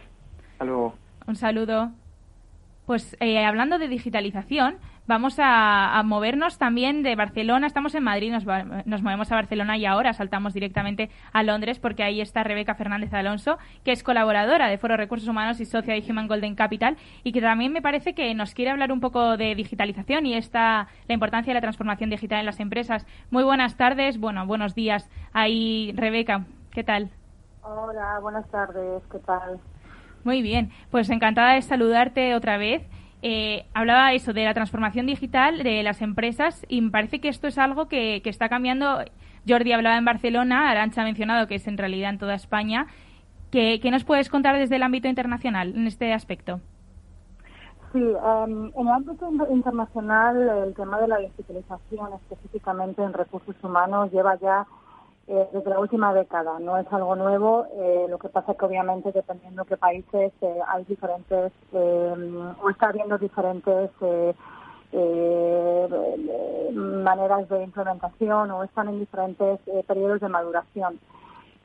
Hasta luego. Un saludo. Pues eh, hablando de digitalización, vamos a, movernos también de Barcelona. Estamos en Madrid, nos, nos, movemos a Barcelona y ahora saltamos directamente a Londres porque ahí está Rebeca Fernández Alonso, que es colaboradora de Foro Recursos Humanos y socia de Human Golden Capital y que también me parece que nos quiere hablar un poco de digitalización y esta, la importancia de la transformación digital en las empresas. Muy buenas tardes, bueno, buenos días. Ahí, Rebeca, ¿qué tal? Hola, buenas tardes, ¿qué tal? Muy bien, pues encantada de saludarte otra vez. Eh, hablaba eso de la transformación digital de las empresas y me parece que esto es algo que, está cambiando. Jordi hablaba en Barcelona, Arancha ha mencionado que es en realidad en toda España. ¿Qué, nos puedes contar desde el ámbito internacional en este aspecto? Sí, em, en el ámbito internacional el tema de la digitalización, específicamente en recursos humanos, lleva ya eh, desde la última década. No es algo nuevo. Eh, lo que pasa es que obviamente dependiendo qué países eh, hay diferentes o está habiendo diferentes maneras de implementación o están en diferentes periodos de maduración.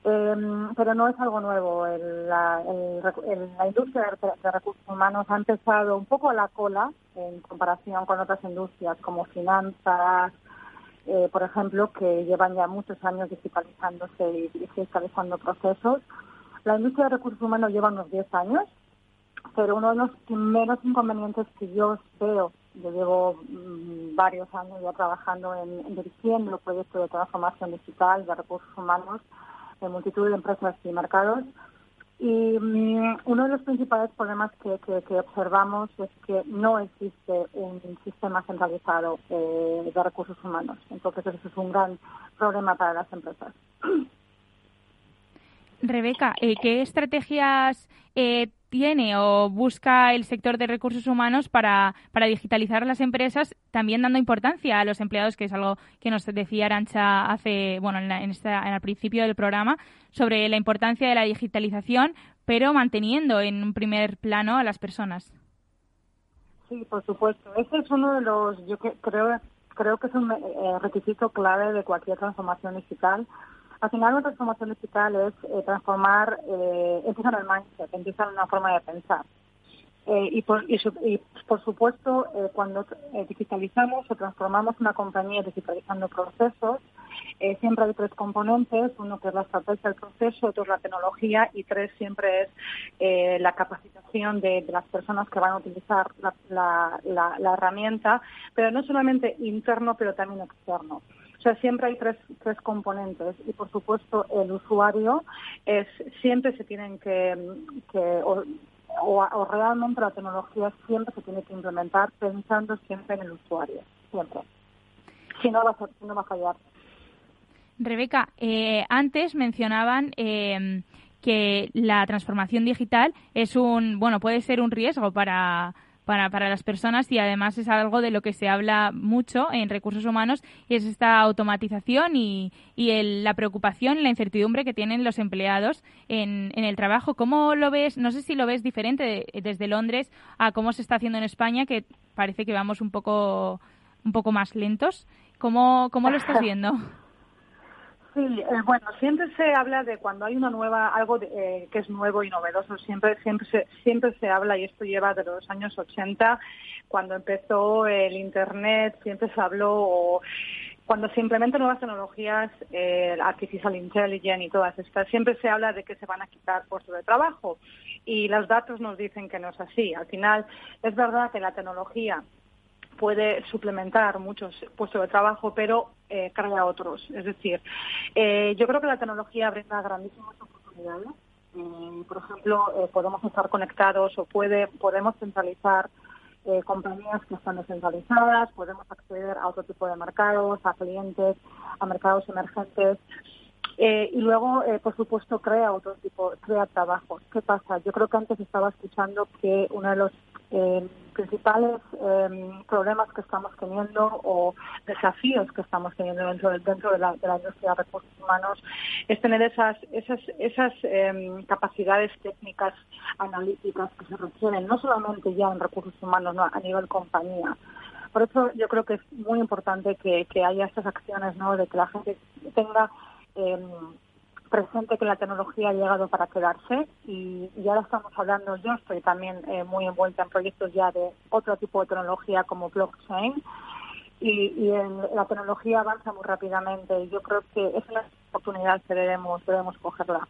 pero no es algo nuevo. la, la, industria de, recursos humanos ha empezado un poco a la cola en comparación con otras industrias como finanzas, eh, por ejemplo, que llevan ya muchos años digitalizándose y digitalizando procesos. La industria de recursos humanos lleva unos 10 años, pero uno de los primeros inconvenientes que yo veo, yo llevo mm, varios años ya trabajando en, en dirigiendo proyectos de transformación digital de recursos humanos en multitud de empresas y mercados, y mm, uno de los principales problemas que, observamos es que no existe un sistema centralizado eh, de recursos humanos. Entonces, eso es un gran problema para las empresas. Rebeca, eh, ¿qué estrategias eh, tiene o busca el sector de recursos humanos para, para digitalizar las empresas, también dando importancia a los empleados, que es algo que nos decía Arancha hace, bueno, en, en, esta, en el principio del programa, sobre la importancia de la digitalización, pero manteniendo en un primer plano a las personas. Sí, por supuesto. Ese es uno de los, yo creo, creo que es un eh, requisito clave de cualquier transformación digital al final una transformación digital es eh, transformar, eh, empieza en el mindset, empieza en una forma de pensar. Eh, y, por, y, por supuesto, eh, cuando digitalizamos o transformamos una compañía digitalizando procesos, siempre hay tres componentes, uno que es la estrategia del proceso, otro es la tecnología y tres siempre es la capacitación de, las personas que van a utilizar la herramienta, pero no solamente interno, pero también externo. O sea, siempre hay tres, tres componentes y, por supuesto, el usuario es siempre se tienen que, o, o, realmente la tecnología siempre se tiene que implementar pensando siempre en el usuario, siempre. si no va a, no va a fallar. Rebeca, eh, antes mencionaban eh, que la transformación digital es un, bueno, puede ser un riesgo para, para, para, las personas y además es algo de lo que se habla mucho en recursos humanos y es esta automatización y, y el, la preocupación, la incertidumbre que tienen los empleados en, en, el trabajo. ¿Cómo lo ves? No sé si lo ves diferente desde Londres a cómo se está haciendo en España, que parece que vamos un poco, un poco más lentos. ¿Cómo, cómo lo estás viendo? Sí, eh, bueno, siempre se habla de cuando hay una nueva, algo de, eh, que es nuevo y novedoso, siempre, siempre, se, siempre se habla, y esto lleva de los años 80, cuando empezó el Internet, siempre se habló, o cuando se implementan nuevas tecnologías, eh, artificial intelligence y todas estas, siempre se habla de que se van a quitar puestos de trabajo. Y los datos nos dicen que no es así. Al final, es verdad que la tecnología puede suplementar muchos puestos de trabajo, pero eh, crea otros. Es decir, eh, yo creo que la tecnología brinda grandísimas oportunidades. Eh, por ejemplo, eh, podemos estar conectados o puede, podemos centralizar eh, compañías que están descentralizadas, podemos acceder a otro tipo de mercados, a clientes, a mercados emergentes. Eh, y luego, eh, por supuesto, crea otro tipo, crea trabajos. ¿Qué pasa? Yo creo que antes estaba escuchando que uno de los eh, principales eh, problemas que estamos teniendo o desafíos que estamos teniendo dentro de, dentro de, la, de la industria de recursos humanos es tener esas esas esas eh, capacidades técnicas analíticas que se requieren no solamente ya en recursos humanos no, a nivel compañía. Por eso yo creo que es muy importante que, que haya estas acciones no de que la gente tenga eh, presente que la tecnología ha llegado para quedarse y, y ahora estamos hablando, yo estoy también eh, muy envuelta en proyectos ya de otro tipo de tecnología como blockchain y, en, la tecnología avanza muy rápidamente y yo creo que es una oportunidad que debemos, debemos cogerla.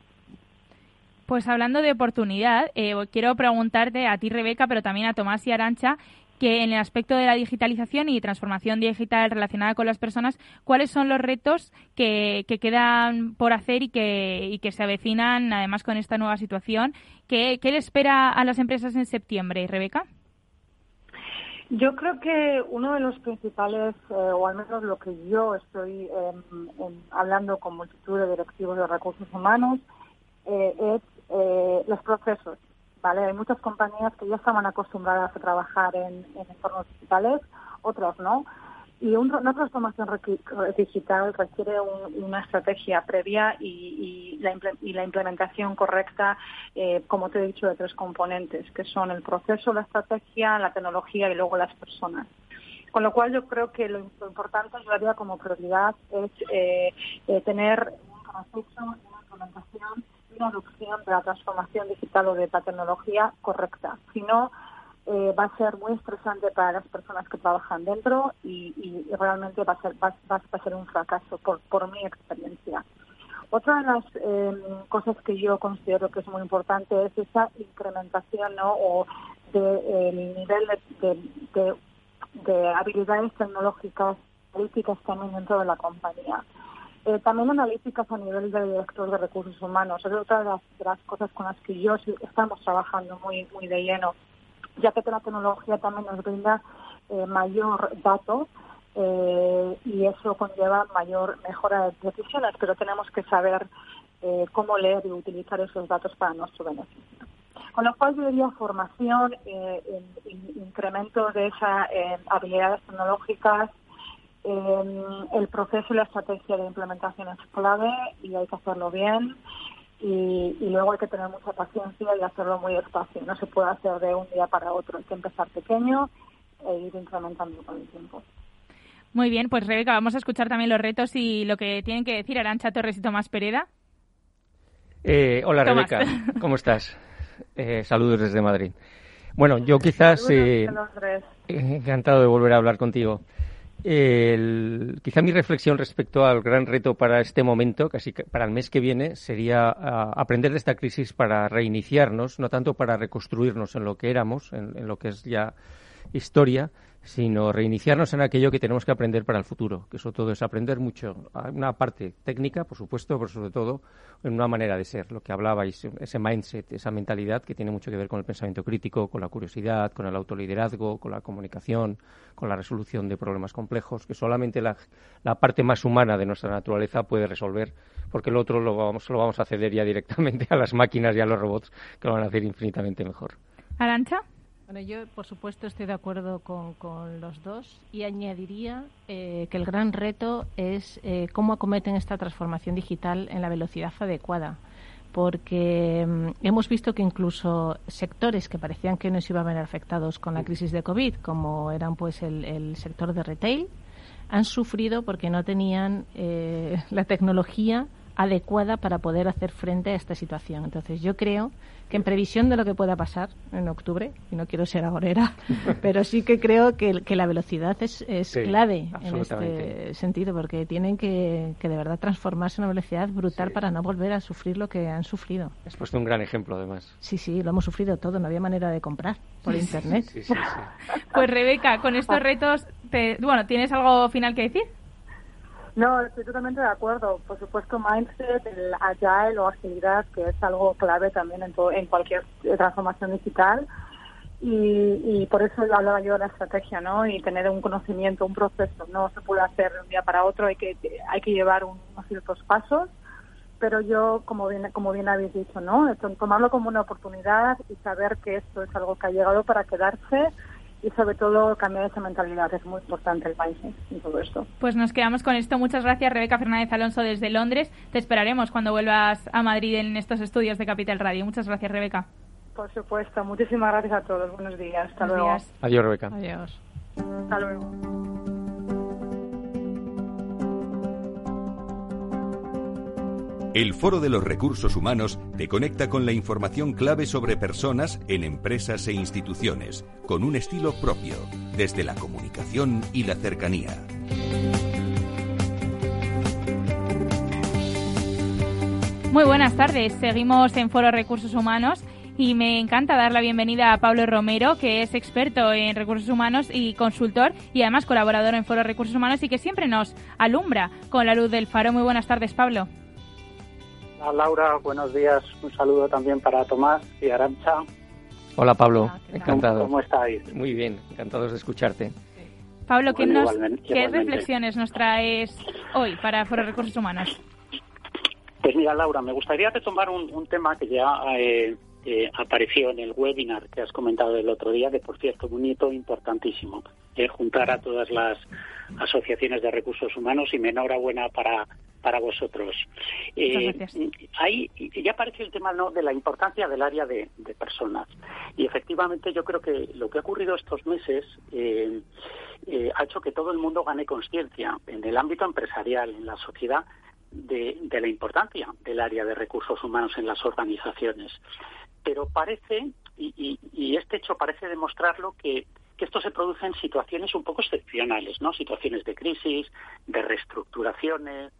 Pues hablando de oportunidad, eh, quiero preguntarte a ti, Rebeca, pero también a Tomás y Arancha, que en el aspecto de la digitalización y transformación digital relacionada con las personas, ¿cuáles son los retos que, que quedan por hacer y que, y que se avecinan además con esta nueva situación? ¿Qué, ¿Qué le espera a las empresas en septiembre, Rebeca? Yo creo que uno de los principales, eh, o al menos lo que yo estoy eh, en, hablando con multitud de directivos de recursos humanos, eh, es los procesos. ¿Vale? Hay muchas compañías que ya estaban acostumbradas a trabajar en, en entornos digitales, otras no. Y un, una transformación digital requiere un, una estrategia previa y, y, la, y, la, implementación correcta, eh, como te he dicho, de tres componentes, que son el proceso, la estrategia, la tecnología y luego las personas. Con lo cual yo creo que lo, lo importante yo haría como prioridad es eh, eh, tener un proceso, una implementación una adopción de la transformación digital o de la tecnología correcta. Si no, eh, va a ser muy estresante para las personas que trabajan dentro y, realmente va a ser, va, a ser un fracaso por, por mi experiencia. Otra de las eh, cosas que yo considero que es muy importante es esa incrementación ¿no? o del de, nivel de, de, de, habilidades tecnológicas, políticas también dentro de la compañía. Eh, también analíticas a nivel de director de recursos humanos. Es otra de las, cosas con las que yo estamos trabajando muy, muy de lleno, ya que la tecnología también nos brinda eh, mayor dato eh, y eso conlleva mayor mejora de decisiones, pero tenemos que saber eh, cómo leer y utilizar esos datos para nuestro beneficio. Con lo cual yo diría formación, eh, incremento de esas habilidades tecnológicas, eh, el proceso y la estrategia de implementación es clave y hay que hacerlo bien. Y, y, luego hay que tener mucha paciencia y hacerlo muy despacio. No se puede hacer de un día para otro. Hay que empezar pequeño e ir incrementando con el tiempo. Muy bien, pues Rebeca, vamos a escuchar también los retos y lo que tienen que decir Arancha Torres y Tomás Pereda. Eh, hola Tomás. Rebeca, ¿cómo estás? Eh, saludos desde Madrid. Bueno, yo quizás eh, encantado de volver a hablar contigo. El, quizá mi reflexión respecto al gran reto para este momento, casi para el mes que viene, sería uh, aprender de esta crisis para reiniciarnos, no tanto para reconstruirnos en lo que éramos, en, en, lo que es ya historia, sino reiniciarnos en aquello que tenemos que aprender para el futuro, que eso todo es aprender mucho, una parte técnica, por supuesto, pero sobre todo en una manera de ser, lo que hablabais, ese mindset, esa mentalidad que tiene mucho que ver con el pensamiento crítico, con la curiosidad, con el autoliderazgo, con la comunicación, con la resolución de problemas complejos, que solamente la, parte más humana de nuestra naturaleza puede resolver, porque el otro lo vamos, lo vamos a ceder ya directamente a las máquinas y a los robots, que lo van a hacer infinitamente mejor. Arancha. Bueno, yo, por supuesto, estoy de acuerdo con, los dos y añadiría eh, que el gran reto es eh, cómo acometen esta transformación digital en la velocidad adecuada. Porque mm, hemos visto que incluso sectores que parecían que no se iban a ver afectados con la crisis de COVID, como eran pues el, sector de retail, han sufrido porque no tenían eh, la tecnología adecuada para poder hacer frente a esta situación. Entonces, yo creo que en previsión de lo que pueda pasar en octubre, y no quiero ser agorera, pero sí que creo que, que la velocidad es, es clave en este sentido, porque tienen que, que, de verdad transformarse a una velocidad brutal para no volver a sufrir lo que han sufrido. Has puesto un gran ejemplo, además. Sí, sí, lo hemos sufrido todo, no había manera de comprar por Internet. pues Rebeca, con estos retos, bueno, ¿tienes algo final que decir? No, estoy totalmente de acuerdo. Por supuesto, mindset, el agile o agilidad, que es algo clave también en, en cualquier transformación digital. Y, por eso hablaba yo de la estrategia, ¿no? Y tener un conocimiento, un proceso. No se puede hacer de un día para otro, hay que, hay que llevar unos ciertos pasos. Pero yo, como bien, como bien habéis dicho, ¿no? Tomarlo como una oportunidad y saber que esto es algo que ha llegado para quedarse y sobre todo cambiar esa mentalidad. Es muy importante el país ¿eh? en todo esto. Pues nos quedamos con esto. Muchas gracias, Rebeca Fernández Alonso, desde Londres. Te esperaremos cuando vuelvas a Madrid en estos estudios de Capital Radio. Muchas gracias, Rebeca. Por supuesto. Muchísimas gracias a todos. Buenos días. Hasta luego. Adiós, Rebeca. Adiós. Hasta luego. El Foro de los Recursos Humanos te conecta con la información clave sobre personas en empresas e instituciones, con un estilo propio, desde la comunicación y la cercanía. Muy buenas tardes, seguimos en Foro Recursos Humanos y me encanta dar la bienvenida a Pablo Romero, que es experto en recursos humanos y consultor y además colaborador en Foro Recursos Humanos y que siempre nos alumbra con la luz del faro. Muy buenas tardes, Pablo. Laura, buenos días. Un saludo también para Tomás y Arancha. Hola Pablo, encantado. ¿Cómo estáis? Muy bien, encantados de escucharte. Pablo, ¿qué, reflexiones nos traes hoy para Foro Recursos Humanos? Pues mira, Laura, me gustaría retomar un, tema que ya eh, eh, apareció en el webinar que has comentado el otro día, que por cierto, un hito importantísimo, eh, juntar a todas las asociaciones de recursos humanos y me enhorabuena para para vosotros. Eh, ahí ya aparece el tema ¿no? de la importancia del área de, personas. Y efectivamente yo creo que lo que ha ocurrido estos meses eh, eh, ha hecho que todo el mundo gane conciencia en el ámbito empresarial, en la sociedad, de, la importancia del área de recursos humanos en las organizaciones. Pero parece, y, y este hecho parece demostrarlo, que que esto se produce en situaciones un poco excepcionales, ¿no? Situaciones de crisis, de reestructuraciones,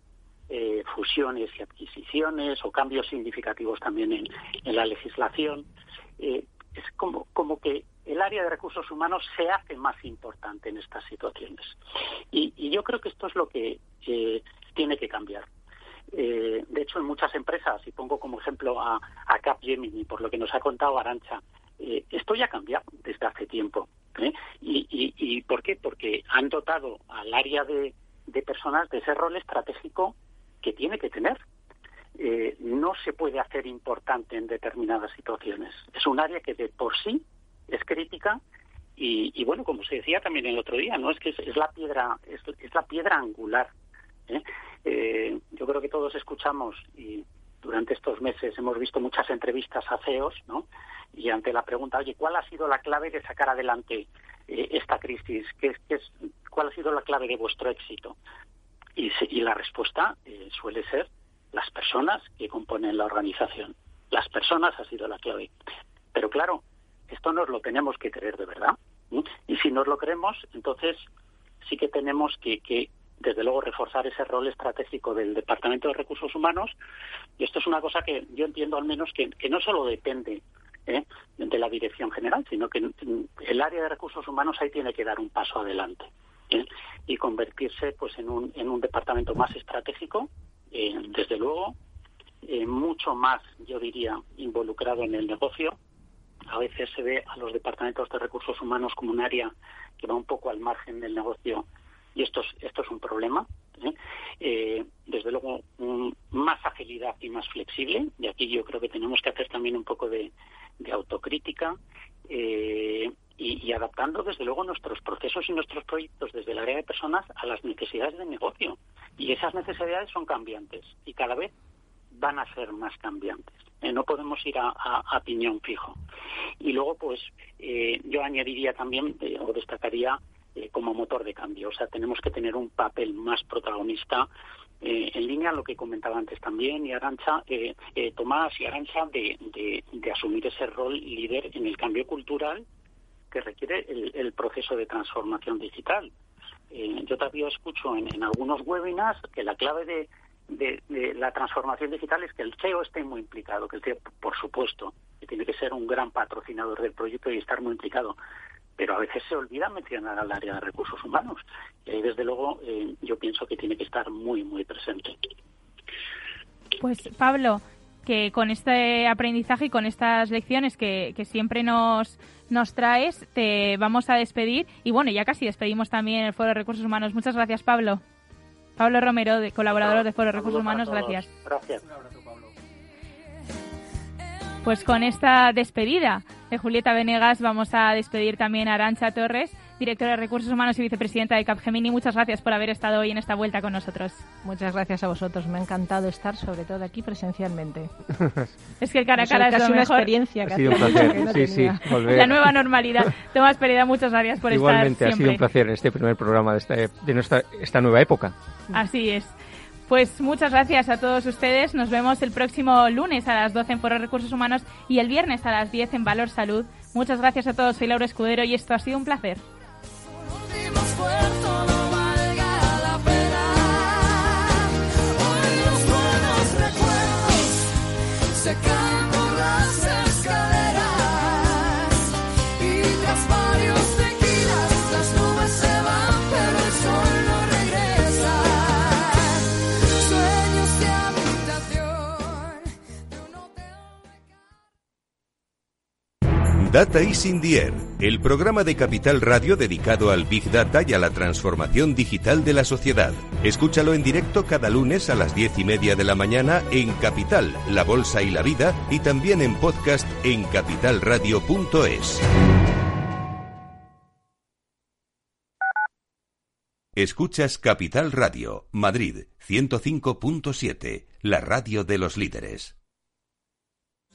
eh, fusiones y adquisiciones o cambios significativos también en, la legislación. Eh, es como, como que el área de recursos humanos se hace más importante en estas situaciones. Y, yo creo que esto es lo que eh, tiene que cambiar. de hecho, en muchas empresas, y pongo como ejemplo a, a Capgemini, por lo que nos ha contado Arancha, esto ya ha cambiado desde hace tiempo. Y, y, por qué? Porque han dotado al área de, de personas de ese rol estratégico que tiene que tener. Eh, no se puede hacer importante en determinadas situaciones. Es un área que de por sí es crítica y, bueno, como se decía también el otro día, no es que es, la piedra es, la piedra angular. ¿eh? Eh, yo creo que todos escuchamos y durante estos meses hemos visto muchas entrevistas a CEOs, ¿no? Y ante la pregunta, oye, ¿cuál ha sido la clave de sacar adelante esta crisis? ¿Qué, qué es, ¿Cuál ha sido la clave de vuestro éxito? Y, la respuesta eh, suele ser las personas que componen la organización. Las personas ha sido la clave. Pero claro, esto nos lo tenemos que creer de verdad. Y si nos lo creemos, entonces sí que tenemos que, desde luego, reforzar ese rol estratégico del Departamento de Recursos Humanos. Y esto es una cosa que yo entiendo al menos que, no solo depende ¿eh? de la dirección general, sino que el área de recursos humanos ahí tiene que dar un paso adelante ¿eh? y convertirse pues en un, en un departamento más estratégico, eh, desde luego, mucho más, yo diría, involucrado en el negocio. A veces se ve a los departamentos de recursos humanos como un área que va un poco al margen del negocio y esto es, esto es un problema. desde luego, más agilidad y más flexible. Y aquí yo creo que tenemos que hacer también un poco de, de autocrítica eh, y, adaptando desde luego nuestros procesos y nuestros proyectos desde el área de personas a las necesidades del negocio. Y esas necesidades son cambiantes y cada vez van a ser más cambiantes. Eh, no podemos ir a, piñón fijo. Y luego, pues, eh, yo añadiría también o destacaría como motor de cambio. O sea, tenemos que tener un papel más protagonista eh, en línea lo que comentaba antes también, y Arancha, eh, eh, Tomás y Arancha, de, de, asumir ese rol líder en el cambio cultural que requiere el, proceso de transformación digital. yo todavía escucho en, algunos webinars que la clave de, de, la transformación digital es que el CEO esté muy implicado, que el CEO, por supuesto, que tiene que ser un gran patrocinador del proyecto y estar muy implicado, pero a veces se olvida mencionar al área de recursos humanos. Y ahí, desde luego, eh, yo pienso que tiene que estar muy, muy presente. Pues, Pablo, que con este aprendizaje y con estas lecciones que, siempre nos, nos traes, te vamos a despedir. Y bueno, ya casi despedimos también el Foro de Recursos Humanos. Muchas gracias, Pablo. Pablo Romero, de, colaborador de Foro de Recursos Humanos, gracias. Gracias. Pues con esta despedida de Julieta Venegas vamos a despedir también a Arancha Torres, directora de Recursos Humanos y vicepresidenta de Capgemini. Muchas gracias por haber estado hoy en esta vuelta con nosotros. Muchas gracias a vosotros. Me ha encantado estar, sobre todo aquí presencialmente. es que el cara a cara es, lo una mejor. experiencia. Ha sido un placer. sí, sí, La nueva normalidad. Tomás Pereda, muchas gracias por estar siempre. ha sido un placer este primer programa de, esta, de nuestra, esta nueva época. Así es. Pues muchas gracias a todos ustedes. Nos vemos el próximo lunes a las 12 en Foro Recursos Humanos y el viernes a las 10 en Valor Salud. Muchas gracias a todos. Soy Laura Escudero y esto ha sido un placer. Data is in the air, el programa de Capital Radio dedicado al Big Data y a la transformación digital de la sociedad. Escúchalo en directo cada lunes a las diez y media de la mañana en Capital, La Bolsa y la Vida y también en podcast en capitalradio.es. Escuchas Capital Radio, Madrid 105.7, la radio de los líderes.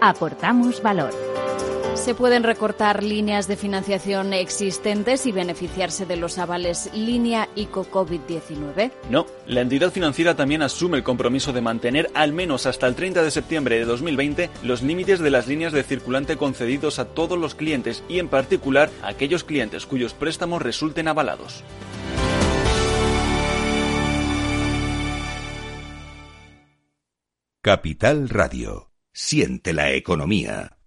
aportamos valor. ¿Se pueden recortar líneas de financiación existentes y beneficiarse de los avales línea ICO COVID-19? No, la entidad financiera también asume el compromiso de mantener al menos hasta el 30 de septiembre de 2020 los límites de las líneas de circulante concedidos a todos los clientes y en particular a aquellos clientes cuyos préstamos resulten avalados. Capital Radio. Siente la economía.